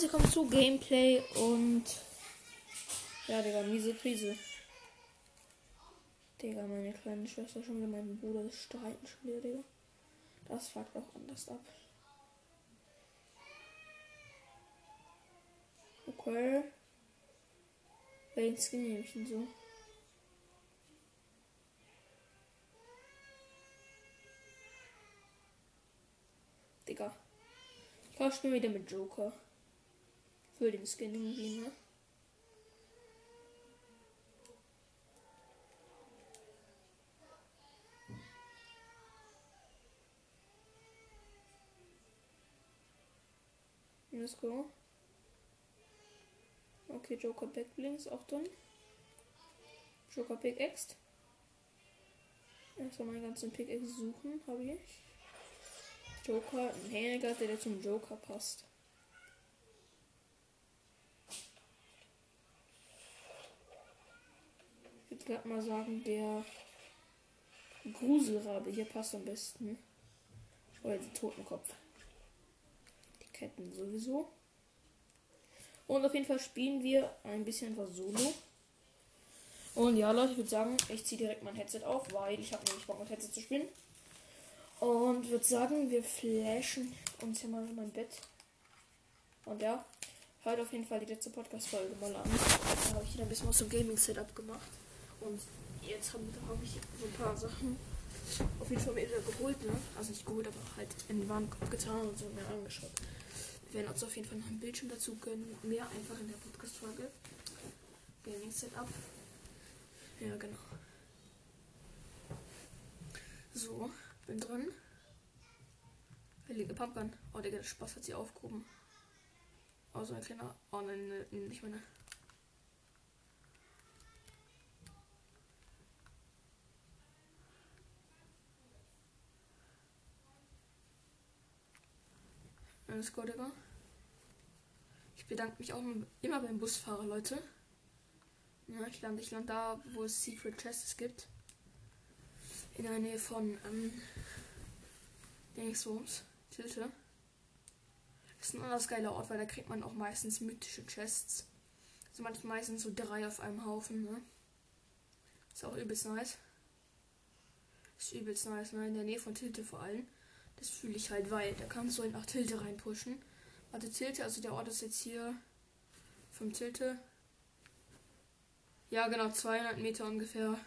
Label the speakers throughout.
Speaker 1: herzlich willkommen zu Gameplay und. Ja, Digga, miese Krise. Digga, meine kleine Schwester schon wieder, mein Bruder, das streiten schon wieder, Digga. Das fuckt auch anders ab. Okay. Welchen Skin nehme ich denn so? Digga. Ich ich spiele wieder mit Joker. Für den Skin irgendwie, ne? Let's go. Okay, Joker Backblinks auch drin. Joker Pickaxe. Erstmal meinen ganzen Pickaxe suchen, habe ich. Joker, ein Hänger, der zum Joker passt. Ich würde gerade mal sagen, der Gruselrabe hier passt am besten. Oder der Totenkopf. Die Ketten sowieso. Und auf jeden Fall spielen wir ein bisschen was Solo. Und ja, Leute, ich würde sagen, ich ziehe direkt mein Headset auf, weil ich habe nämlich Bock mit Headset zu spielen. Und würde sagen, wir flashen uns hier mal in mein Bett. Und ja, hört auf jeden Fall die letzte Podcast-Folge mal an. Da habe ich wieder ein bisschen was zum Gaming-Setup gemacht. Und jetzt habe hab ich so ein paar Sachen auf jeden Fall wieder geholt, ne? Also nicht geholt, aber halt in den Warenkorb getan und so mir angeschaut. Wir werden uns auf jeden Fall noch ein Bildschirm dazu gönnen. Mehr einfach in der Podcast-Folge. Gaming-Setup. Ja, genau. So bin drin. Heilige Pumpgun. Oh, Digga, der Spaß hat sie aufgehoben. Oh, so ein kleiner. Oh, nein, nicht meine. Gut, Digga. Ich bedanke mich auch immer beim Busfahrer, Leute. Ja, ich lande, ich lande da, wo es Secret Chests gibt in der Nähe von ähm, Dingsbums, Tilte. Ist ein anders geiler Ort, weil da kriegt man auch meistens mythische Chests. Also manchmal meistens so drei auf einem Haufen, ne? Ist auch übelst nice. Ist übelst nice, ne? In der Nähe von Tilte vor allem. Das fühle ich halt, weil da kannst du halt nach Tilte reinpushen. Warte, Tilte, also der Ort ist jetzt hier vom Tilte. Ja, genau, 200 Meter ungefähr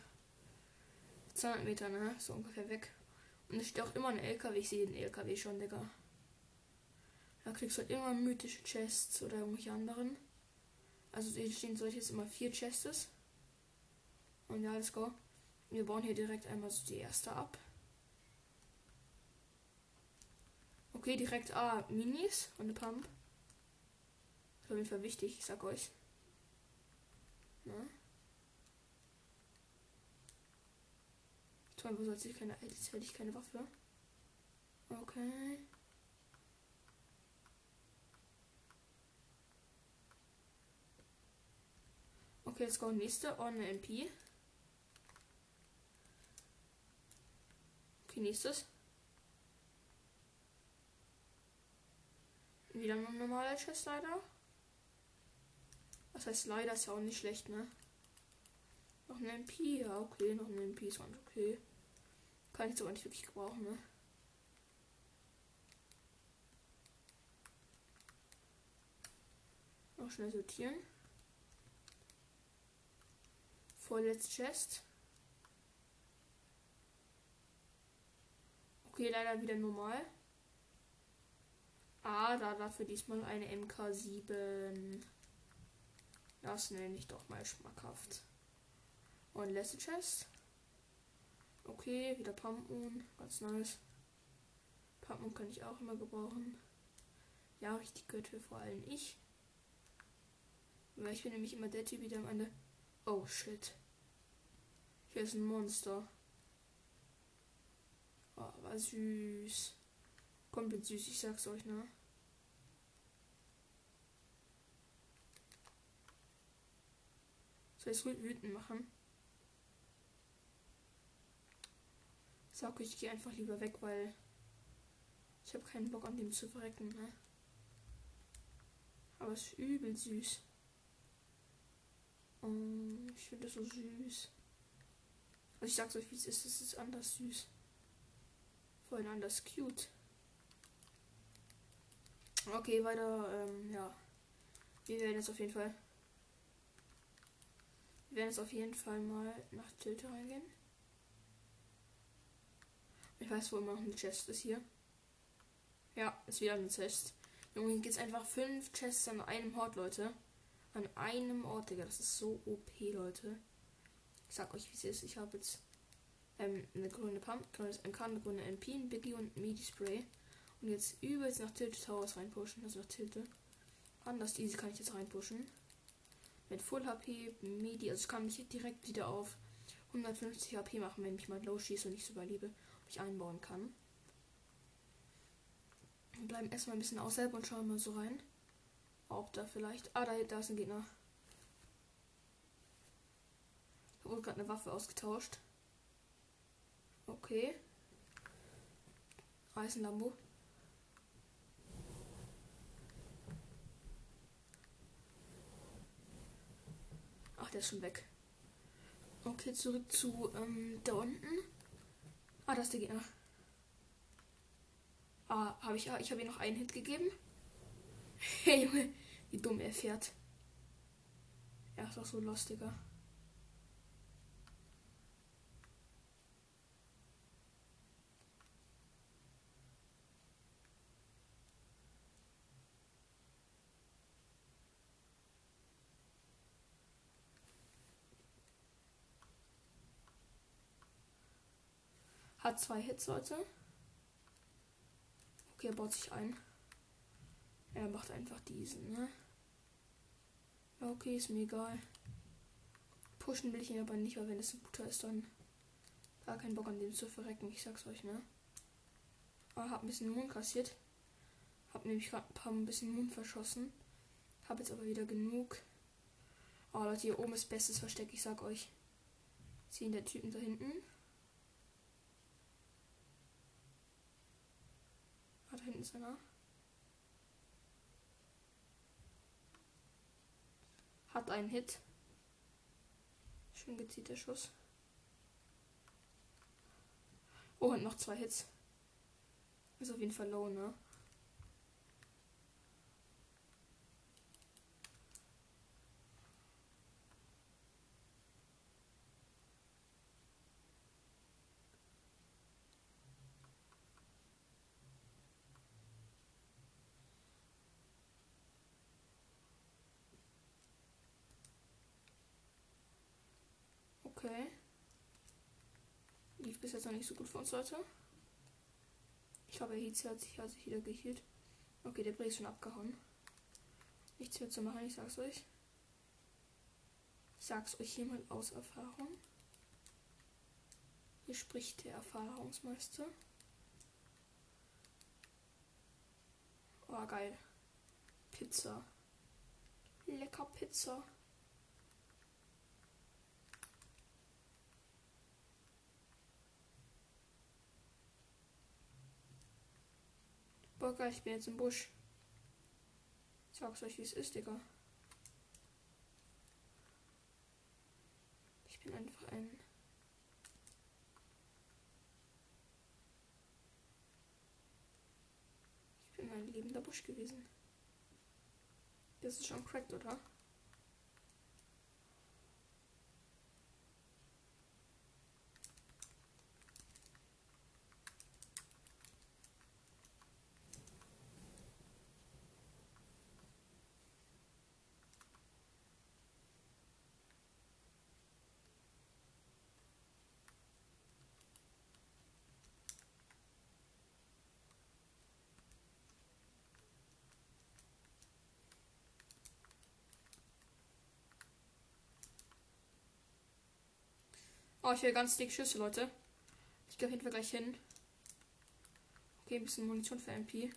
Speaker 1: 200 Meter, ne? So ungefähr weg. Und es steht auch immer ein LKW. Ich sehe den LKW schon, Digga. Da kriegst du halt immer mythische Chests oder irgendwelche anderen. Also hier stehen solche jetzt immer vier Chests. Und ja, let's go. Wir bauen hier direkt einmal so die erste ab. Okay, direkt ah, Minis und eine Pump. Das ist auf jeden Fall wichtig, ich sag euch. Na? Toll, wo soll ich keine. Jetzt hätte ich keine Waffe. Okay. Okay, jetzt kommt nächste. Eine MP. Okay, nächstes. Wieder ein normaler Chest leider. Was heißt leider ist ja auch nicht schlecht, ne? Noch ein MP, ja okay, noch ein MP ist ganz okay. Kann ich so nicht wirklich gebrauchen, ne? Noch schnell sortieren. Vorletzte Chest. Okay, leider wieder normal. Ah, da dafür diesmal eine MK7. Das nenne ich doch mal schmackhaft. Und letzte Chest. Okay, wieder Pumpmoon. Ganz nice. Pumpmoon kann ich auch immer gebrauchen. Ja, richtig Götte, vor allem ich. Weil ich bin nämlich immer der Typ, der am Ende. Oh shit. Hier ist ein Monster. Oh, war süß. Komplett süß, ich sag's euch, ne? Soll ich es wütend machen? sag, ich gehe einfach lieber weg, weil ich habe keinen Bock an dem zu verrecken. Ne? Aber es ist übel süß. Um, ich finde das so süß. Also ich sag's euch, wie es ist. Es ist anders süß. Vorhin anders cute. Okay, weiter. Ähm, ja. Wir werden jetzt auf jeden Fall. Wir werden jetzt auf jeden Fall mal nach Tilte reingehen. Ich weiß, wo immer noch eine Chest ist hier. Ja, ist wieder eine Chest. Junge, hier geht's einfach fünf Chests an einem Ort, Leute. An einem Ort, Digga. Das ist so OP, Leute. Ich sag euch, wie es ist. Ich habe jetzt ähm, eine grüne Pump, grünes MK, eine grüne MP, ein Biggie und ein Midi Spray. Und jetzt übelst nach Tilte Towers reinpushen. Also nach Tilte. Anders easy kann ich jetzt reinpushen. Mit Full HP, Midi. Also ich kann mich direkt wieder auf 150 HP machen, wenn ich mal low schieße und nicht so überlebe. Ob ich einbauen kann. Wir bleiben erstmal ein bisschen außerhalb und schauen mal so rein. Ob da vielleicht. Ah, da, da ist ein Gegner. Da wurde gerade eine Waffe ausgetauscht. Okay. Eisenlambo. Ach, der ist schon weg. Okay, zurück zu ähm, da unten. Ah, das ist der Gegner. Ah, habe ich, ich habe ihm noch einen Hit gegeben. Hey Junge, wie dumm er fährt. Er ist auch so lustiger. Hat zwei Hits, Leute. Okay, er baut sich ein. Er macht einfach diesen, ne? okay, ist mir egal. Pushen will ich ihn aber nicht, weil wenn es ein guter ist, dann gar keinen Bock an dem zu verrecken. Ich sag's euch, ne? Aber hab ein bisschen Mund kassiert. Hab nämlich gerade ein paar ein bisschen Mund verschossen. Hab jetzt aber wieder genug. Oh Leute, hier oben ist bestes Versteck, ich sag euch. Ziehen der Typen da hinten. Da hinten ist einer. Hat einen Hit. Schön gezielter Schuss. Oh, und noch zwei Hits. Ist auf jeden Fall low, ne? Okay. Lief bis jetzt noch nicht so gut für uns, Leute. Ich glaube, er hat sich, hat sich wieder geheilt. Okay, der Bray ist schon abgehauen. Nichts mehr zu machen, ich sag's euch. Ich sag's euch mal aus Erfahrung. Hier spricht der Erfahrungsmeister. Oh, geil. Pizza. Lecker Pizza. Geil, ich bin jetzt im Busch. Ich sag's euch, wie es ist, Digga. Ich bin einfach ein. Ich bin ein lebender Busch gewesen. Das ist schon cracked, oder? Oh, ich will ganz dick Schüsse, Leute. Ich gehe auf jeden Fall gleich hin. Okay, ein bisschen Munition für MP.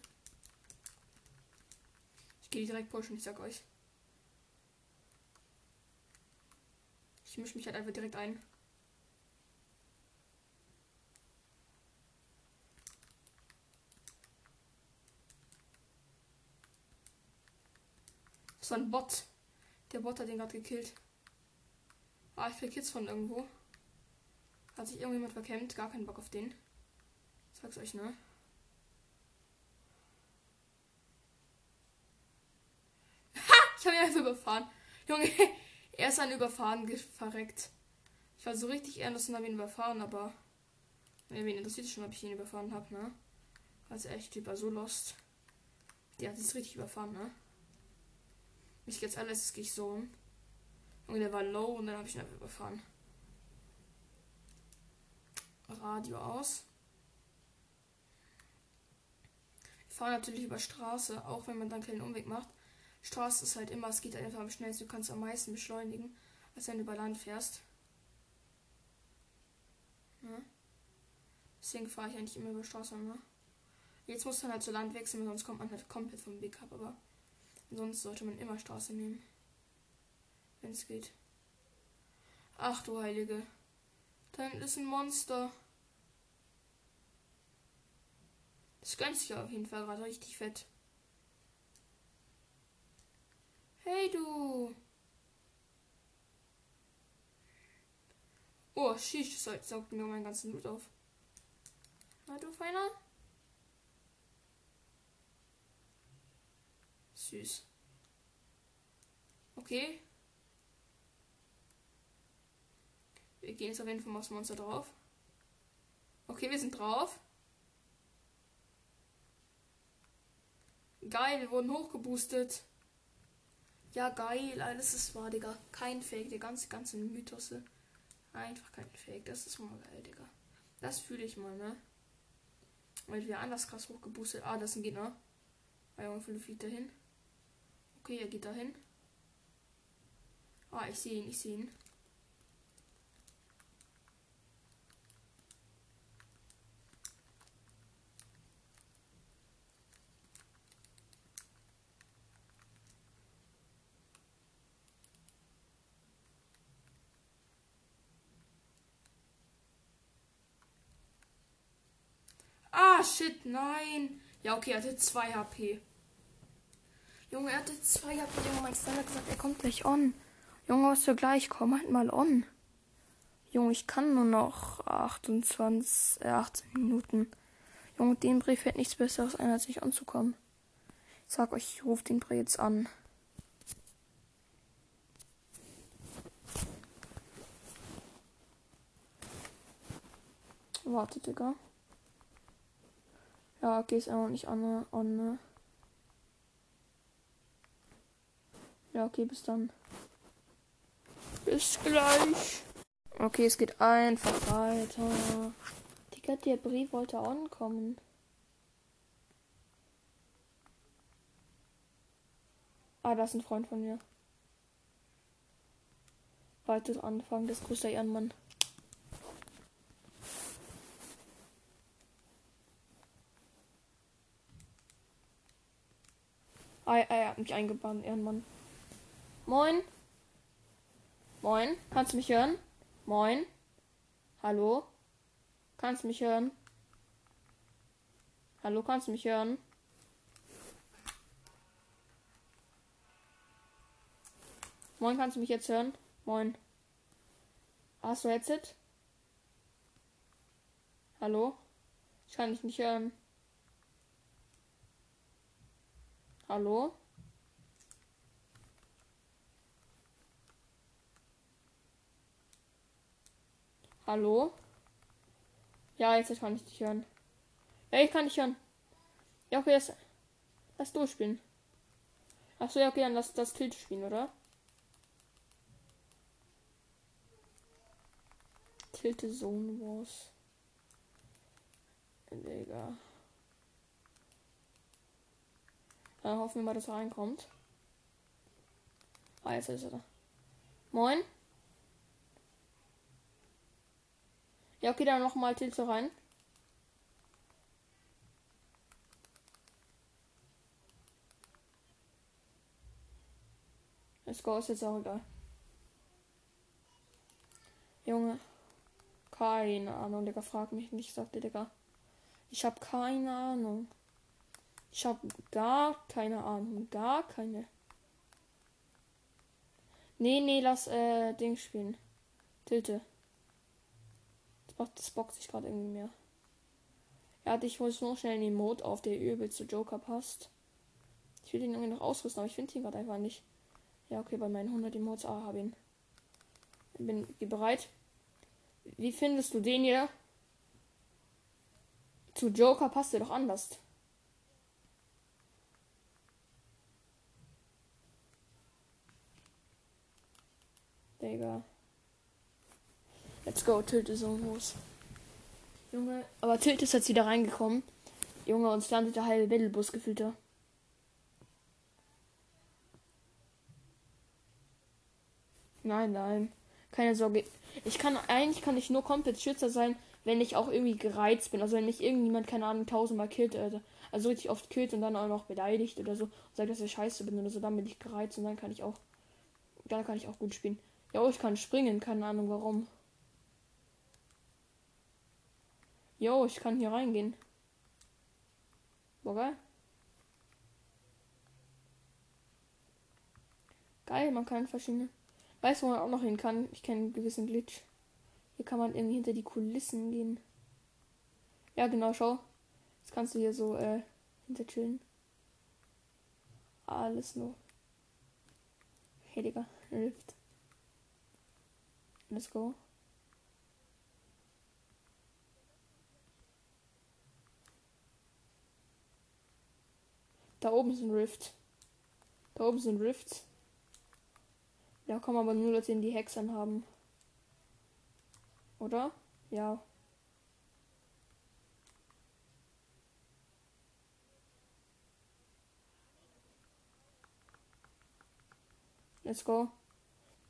Speaker 1: Ich gehe direkt pushen, ich sag euch. Ich mische mich halt einfach direkt ein. War ein Bot. Der Bot hat den gerade gekillt. Ah, ich krieg Kids von irgendwo. Hat sich irgendjemand verkämmt. Gar keinen Bock auf den. Sag's euch, ne? Ha! Ich habe ihn einfach überfahren. Junge, er ist an Überfahren verreckt. Ich war so richtig ernst und habe ihn überfahren, aber. Ja, wen interessiert schon, ob ich ihn überfahren habe, ne? Also echt, war so lost. Der hat sich richtig überfahren, ne? Mich jetzt alles gehe ich so um. Und der war low und dann habe ich ihn einfach überfahren. Radio aus. Wir fahren natürlich über Straße, auch wenn man dann keinen Umweg macht. Straße ist halt immer, es geht einfach am schnellsten, du kannst am meisten beschleunigen, als wenn du über Land fährst. Ja. Deswegen fahre ich eigentlich immer über Straße, ne? Jetzt muss man halt zu Land wechseln, sonst kommt man halt komplett vom Weg ab, aber sonst sollte man immer Straße nehmen. Wenn es geht. Ach du Heilige. Da hinten ist ein Monster. Das gönnt sich auf jeden Fall gerade richtig fett. Hey du. Oh, Shish saugt mir meinen ganzen Loot auf. Na du Feiner? Süß. Okay. Wir gehen jetzt auf jeden Fall aufs Monster drauf. Okay, wir sind drauf. Geil, wir wurden hochgeboostet. Ja, geil, alles ist wahr, Digga. Kein Fake, der ganze, ganze Mythos. Einfach kein Fake. Das ist mal geil, Digga. Das fühle ich mal, ne? Weil wir anders krass hochgeboostet. Ah, das ist ein Gegner. Ah, Junge, fliegt dahin. Okay, er geht dahin. Ah, ich sehe ihn, ich sehe ihn. Ah, shit, nein. Ja, okay, er hatte 2 HP. Junge, er hatte 2 HP. Junge, mein Star hat gesagt, er kommt gleich on. Junge, was für gleich? Komm halt mal on. Junge, ich kann nur noch 28, äh, 18 Minuten. Junge, dem Brief fällt nichts Besseres ein, als nicht anzukommen. Ich sag euch, ich rufe den Brief jetzt an. Wartet, Digga. Ja, okay, ist auch nicht an, on, ne? Ja, okay, bis dann. Bis gleich. Okay, es geht einfach weiter. Digga, der Brief wollte ankommen. Ah, das ist ein Freund von mir. Weiter anfangen, das grüßt der Ehrenmann. Ah, er hat mich eingebannt, Ehrenmann. Moin. Moin. Kannst du mich hören? Moin. Hallo? Kannst du mich hören? Hallo, kannst du mich hören? Moin, kannst du mich jetzt hören? Moin. Hast du Headset? Hallo? Ich kann dich nicht hören. Hallo? Hallo? Ja, jetzt kann ich dich hören. Ja, ich kann dich hören. Ja, okay, das, lass durchspielen. Achso, ja, okay, dann lass das Tilt spielen, oder? Tilte Zone Wars. Digga. Dann hoffen wir mal, dass er reinkommt. Ah, jetzt ist er da. Moin. Ja, okay, dann nochmal Tilze rein. Let's go, ist jetzt auch egal. Junge. Keine Ahnung, Digga. Frag mich nicht, sagte Digga. Ich hab keine Ahnung. Ich habe gar keine Ahnung. Gar keine. Nee, nee, lass äh, Ding spielen. Tilte. Das, bockt sich gerade irgendwie mehr. Ja, ich muss nur schnell den Mode auf, der übel zu Joker passt. Ich will den irgendwie noch ausrüsten, aber ich finde ihn gerade einfach nicht. Ja, okay, bei meinen 100 Emotes. Ah, habe ihn. Bin bereit. Wie findest du den hier? Zu Joker passt der doch anders. Digga. Let's go, Tilt ist so groß. Junge, aber Tilt ist jetzt wieder reingekommen. Junge, uns landet der halbe Battlebus gefühlt da. Nein, nein. Keine Sorge. Ich kann, eigentlich kann ich nur komplett Schützer sein, wenn ich auch irgendwie gereizt bin. Also wenn mich irgendjemand, keine Ahnung, tausendmal killt, also, also richtig oft killt und dann auch noch beleidigt oder so und sagt, dass ich scheiße bin oder so, dann bin ich gereizt und dann kann ich auch, dann kann ich auch gut spielen. Ja, ich kann springen, keine Ahnung warum. Jo, ich kann hier reingehen. Boah, geil. Geil, man kann verschiedene. Weißt du, wo man auch noch hin kann? Ich kenne einen gewissen Glitch. Hier kann man irgendwie hinter die Kulissen gehen. Ja, genau, schau. Jetzt kannst du hier so äh, hinter chillen. Alles nur. Hey, Digga. Rift. Let's go. Da oben sind Rift. Da oben sind Rifts. Ja, komm aber nur, sie die Hexen haben. Oder? Ja. Let's go.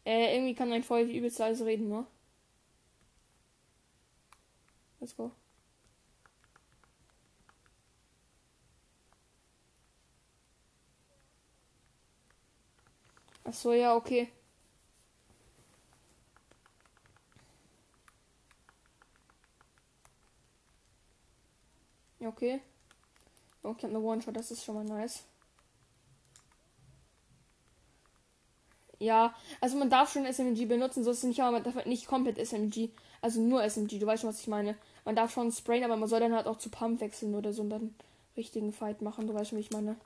Speaker 1: Äh, irgendwie kann ein Feuer übelst leise reden, ne? Let's go. Ach so, ja, okay. Okay. Oh, ich habe eine One-Shot, das ist schon mal nice. Ja, also man darf schon SMG benutzen, so ist es nicht, aber man darf halt nicht komplett SMG. Also nur SMG, du weißt schon, was ich meine. Man darf schon sprayen, aber man soll dann halt auch zu Pump wechseln oder so und dann richtigen Fight machen, du weißt schon, wie ich meine.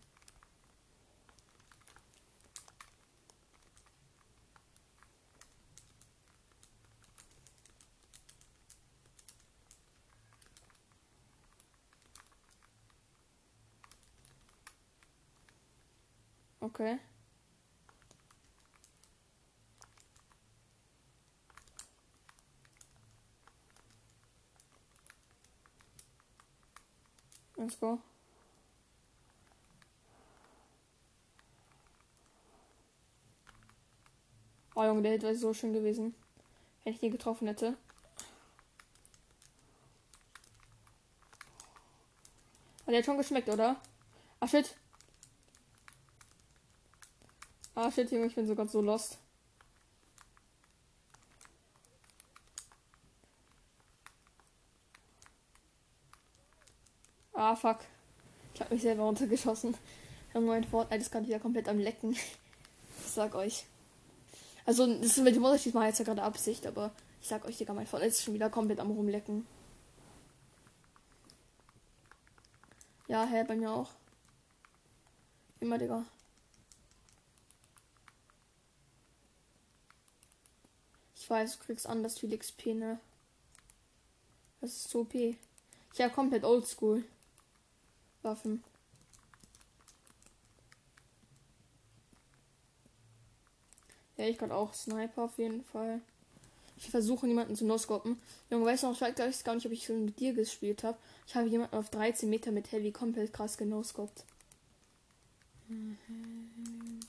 Speaker 1: Okay. Let's go. Oh Junge, der Hit wäre so schön gewesen. Wenn ich ihn getroffen hätte. Hat der schon geschmeckt, oder? Ach shit. Ah shit, Junge, ich bin sogar so lost. Fuck. Ich habe mich selber runtergeschossen. Im neuen Fortnite ist gerade wieder komplett am Lecken. Ich sag euch. Also, das ist mit dem Unterschied mal jetzt ja gerade Absicht, aber ich sag euch, Digga, mein Fortnite ist schon wieder komplett am rumlecken. Ja, hä, bei mir auch. Immer, Digga. Ich weiß, du kriegst anders viel XP, ne? Das ist so OP. Ich habe komplett oldschool. Waffen. Ja, ich kann auch Sniper auf jeden Fall. Ich versuche niemanden zu noscopen. Junge, weißt du noch, ich weiß gar nicht, ob ich schon mit dir gespielt habe. Ich habe jemanden auf 13 Meter mit Heavy komplett krass genoscoped. Mhm.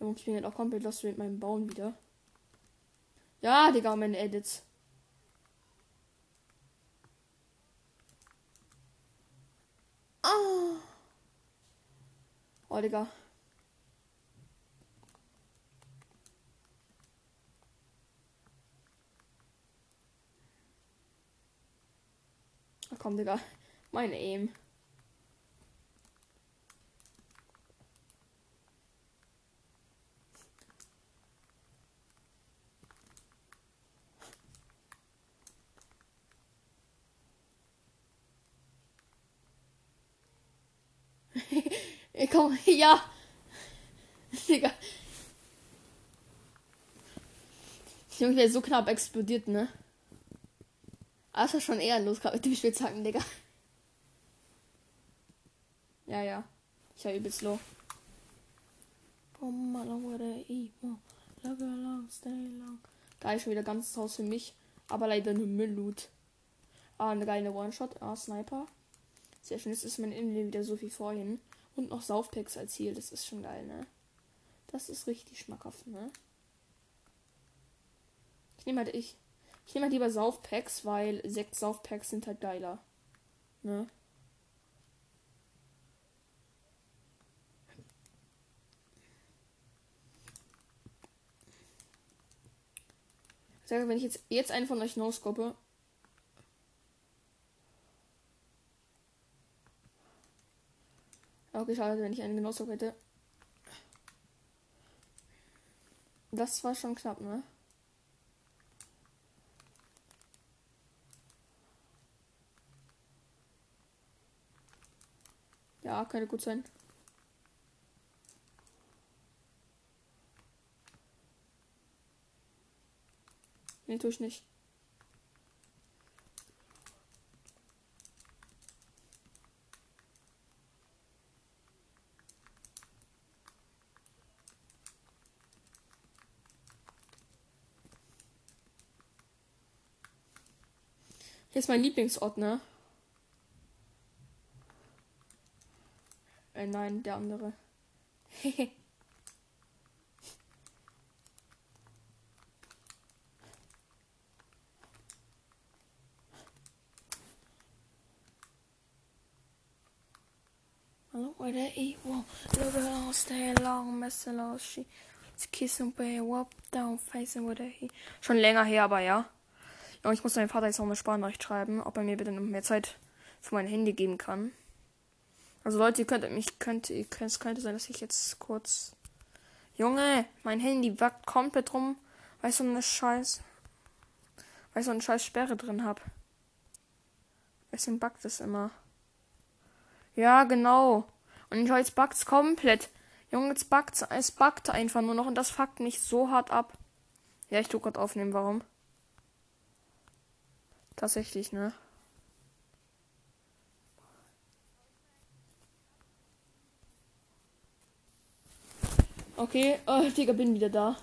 Speaker 1: Junge, ich bin halt auch komplett lost mit meinem Bauen wieder. Ja, Digga, meine Edits. Oh. Oh, Digga. Komm, Digga. Meine Aim. Ich komm, ja. Digga. Junge, wäre so knapp explodiert, ne? Aber ist schon ehrenlos, gerade mit dem Spitzhacken, Digga. Ja, ja. Ich war übelst low. Geil, schon wieder ganzes Haus für mich. Aber leider nur Müllloot. Ah, eine geile One-Shot. Ah, Sniper. Sehr schön. Jetzt ist mein Innenleben wieder so viel vorhin. Und noch Saufpacks als Ziel. Das ist schon geil, ne? Das ist richtig schmackhaft, ne? Ich nehme halt ich. Ich nehme halt lieber Saufpacks, weil sechs Saufpacks sind halt geiler. Ne? Ich sage, wenn ich jetzt, jetzt einen von euch noscope. Okay, schade, wenn ich einen noscope hätte. Das war schon knapp, ne? Ja, könnte gut sein. Nee, tue ich nicht. Hier ist mein Lieblingsort, ne? Äh, nein, der andere. Hehe. With the evil, look at stay long, messer she kiss and pay wop down facing with a. Schon länger her, aber ja. Ja, ich muss meinem Vater jetzt noch eine Sprachnachricht schreiben, ob er mir bitte noch mehr Zeit für mein Handy geben kann. Also Leute, ihr könnt mich, könnt, ihr könnt, es könnte sein, dass ich jetzt kurz. Junge, mein Handy wackt komplett rum, weil ich so eine Scheiß. Weil ich so eine scheiß Sperre drin hab. Deswegen backt es immer. Ja, genau. Und jetzt backt's komplett. Junge, jetzt backt's. Es backt einfach nur noch und das fuckt mich so hart ab. Ja, ich tu grad aufnehmen, warum? Tatsächlich, ne? Okay, oh, Digga, bin wieder da.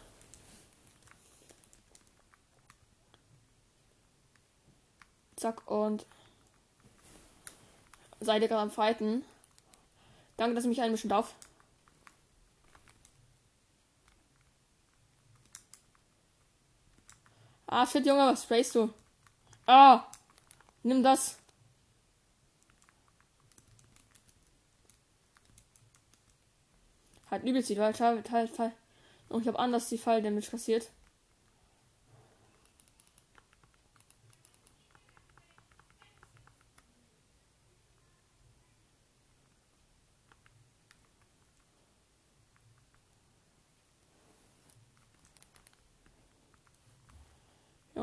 Speaker 1: Zack, und seid ihr gerade am Fighten? Danke, dass ihr mich einmischen darf. Ah, shit, Junge, was sprayst du? Ah! Nimm das. Halt übelst die halt, halt, halt. Und ich habe anders die Fall Damage kassiert.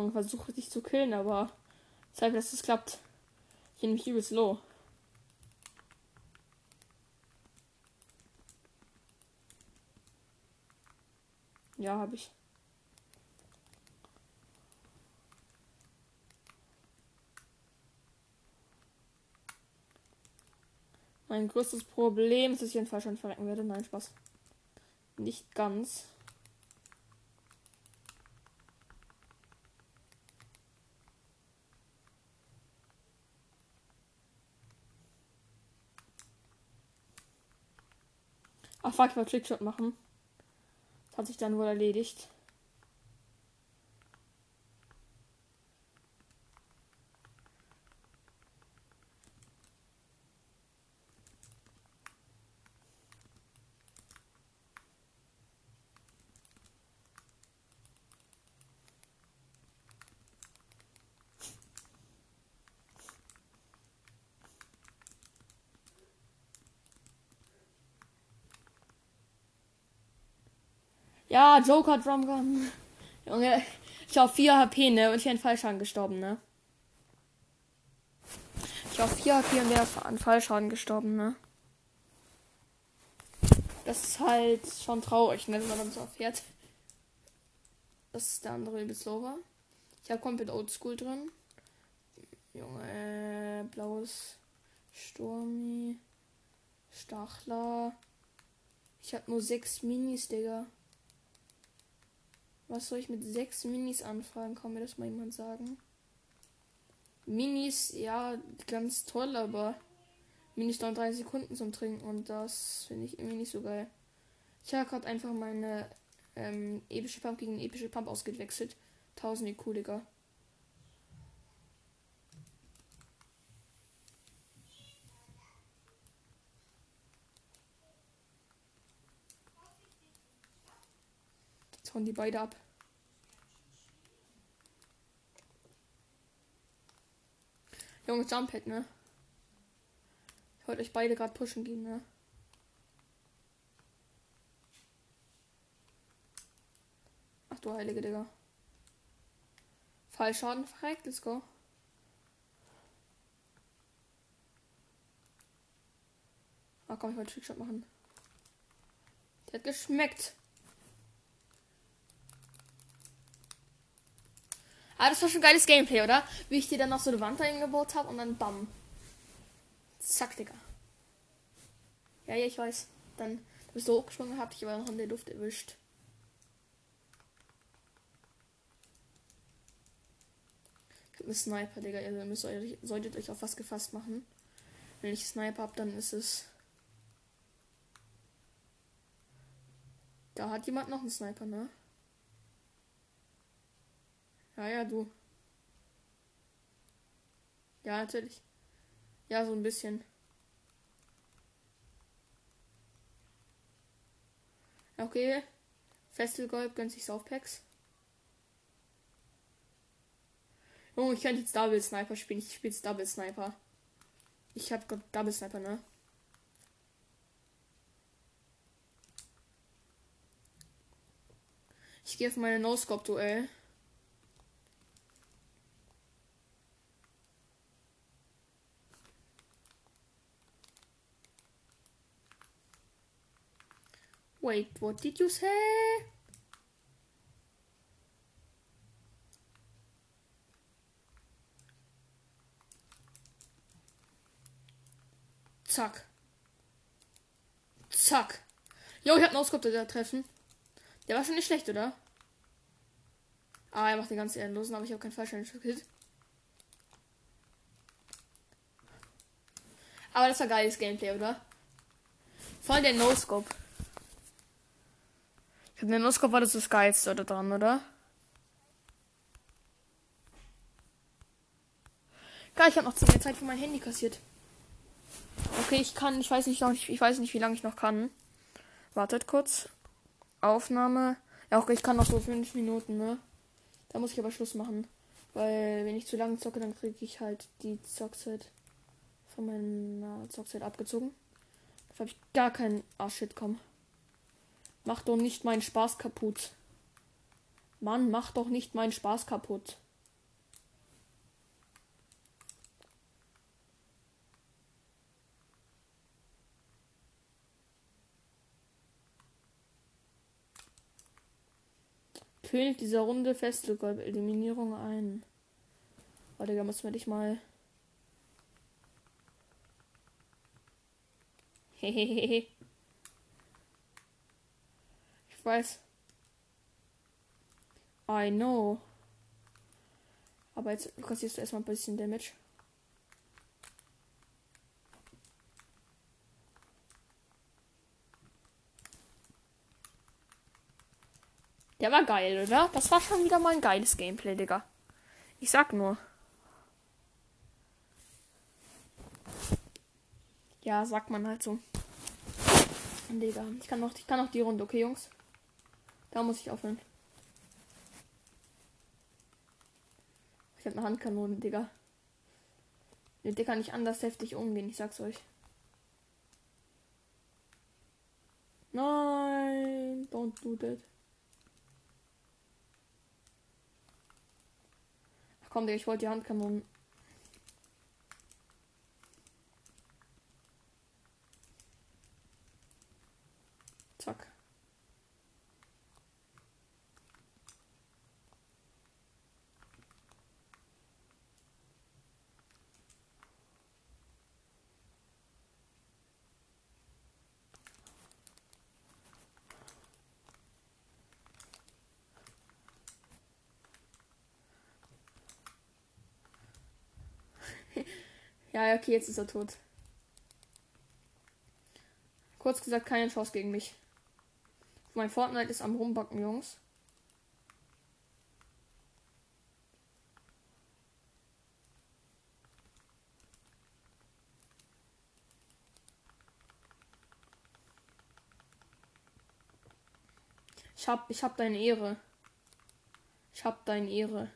Speaker 1: Junge, versuche dich zu killen, aber zeig, dass es klappt. Ich bin mich übelst low. Ja, habe ich. Mein größtes Problem ist, dass ich einen Fallschein verrecken werde. Nein, Spaß. Nicht ganz. Ach fuck, ich wollte Trickshot machen. Das hat sich dann wohl erledigt. Ja, Joker Drumgun. Junge, ich auf 4 HP, ne? Und ich bin Fallschaden gestorben, ne? Ich auf 4 HP und wäre an Fallschaden gestorben, ne? Das ist halt schon traurig, ne, wenn man dann so erfährt. dass der andere war. Ich habe komplett Oldschool drin. Junge, äh, blaues Sturmi. Stachler. Ich habe nur sechs Minis, Digga. Was soll ich mit sechs Minis anfragen? Kann mir das mal jemand sagen? Minis, ja, ganz toll, aber Minis dauern drei Sekunden zum Trinken und das finde ich irgendwie nicht so geil. Ich habe gerade einfach meine ähm, epische Pump gegen epische Pump ausgewechselt. 1000 IQ, Digga. Hauen die beide ab. Junge Jumphead, ne? Ich wollte euch beide gerade pushen gehen, ne? Ach du heilige Digga. Fallschaden verreckt, let's go. Ah komm, ich wollte Trickshot machen. Der hat geschmeckt. Ah, das war schon geiles Gameplay, oder? Wie ich dir dann noch so eine Wand eingebaut habe und dann bam. Zack, Digga. Ja, ja, ich weiß. Dann bist du hochgesprungen, hab dich aber noch in der Luft erwischt. Einen Sniper, Digga. Ihr müsst euch, solltet euch auf was gefasst machen. Wenn ich Sniper hab, dann ist es. Da hat jemand noch einen Sniper, ne? Ja, ja, du. Ja, natürlich. Ja, so ein bisschen. Okay. Festivalgold gönnt sich Softpacks. Oh, ich könnte jetzt Double Sniper spielen. Ich spiele jetzt Double Sniper. Ich hab Double Sniper, ne? Ich gehe auf meine No-Scope-Duell. Wait, what did you say? Zack. Zack. Jo, ich hab einen Auskopter der treffen. Der war schon nicht schlecht, oder? Ah, er macht den ganz ehrenlosen, aber ich habe keinen Fallschirmschild. Aber das war geiles Gameplay, oder? Voll der No-Scope. Ich habe den No-Scope war das das geilste da dran, oder? Geil, ich habe noch 10 Zeit für mein Handy kassiert. Okay, ich kann, ich weiß nicht noch, ich weiß nicht, wie lange ich noch kann. Wartet kurz. Aufnahme. Ja, okay, ich kann noch so 5 Minuten, ne? Da muss ich aber Schluss machen. Weil, wenn ich zu lange zocke, dann kriege ich halt die Zockzeit von meiner Zockzeit abgezogen. Da habe ich gar keinen. Ah, shit, komm. Mach doch nicht meinen Spaß kaputt. Mann, mach doch nicht meinen Spaß kaputt. König dieser Runde Festival Eliminierung ein. Warte, da muss man dich mal. Hehehe. Ich weiß. I know. Aber jetzt kassierst du erstmal ein bisschen Damage. Der war geil, oder? Das war schon wieder mal ein geiles Gameplay, Digga. Ich sag nur. Ja, sagt man halt so. Digga, ich kann noch, ich kann noch die Runde, okay, Jungs? Da muss ich aufhören. Ich hab eine Handkanone, Digga. Mit der kann ich anders heftig umgehen, ich sag's euch. Nein, don't do that. Komm, ich wollte die Handkanonen. Zack. Ja, okay, jetzt ist er tot. Kurz gesagt, keine Chance gegen mich. Mein Fortnite ist am rumbacken, Jungs. Ich hab, ich hab deine Ehre. Ich hab deine Ehre.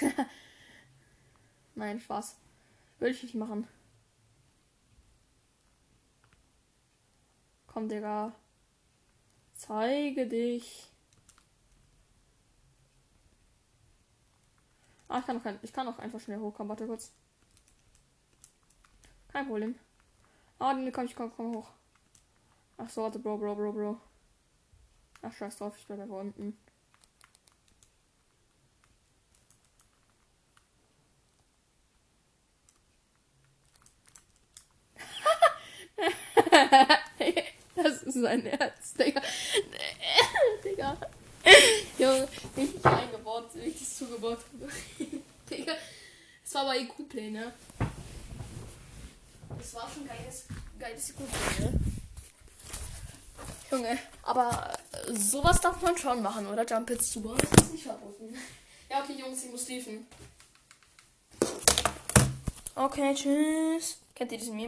Speaker 1: Nein, Spaß. Würde ich nicht machen. Komm, Digga. Zeige dich. Ah, ich kann, auch kein, ich kann auch einfach schnell hochkommen. Warte kurz. Kein Problem. Ah, nee, komm, ich komm, komm hoch. Ach so, warte, Bro, Bro, Bro, Bro. Ach, scheiß drauf, ich bleibe einfach unten. das ist sein Herz, Digga. Digga. Junge, richtig eingebaut, wie ich das zugebaut habe. Digga. Das war aber IQ-Play, ne? Das war schon geiles, geiles IQ-Play, ne? Junge, aber sowas darf man schon machen, oder? Jump Hits zu bauen, das ist nicht verboten. Ja, okay, Jungs, ich muss liefen. Okay, tschüss. Kennt ihr diesen Meme?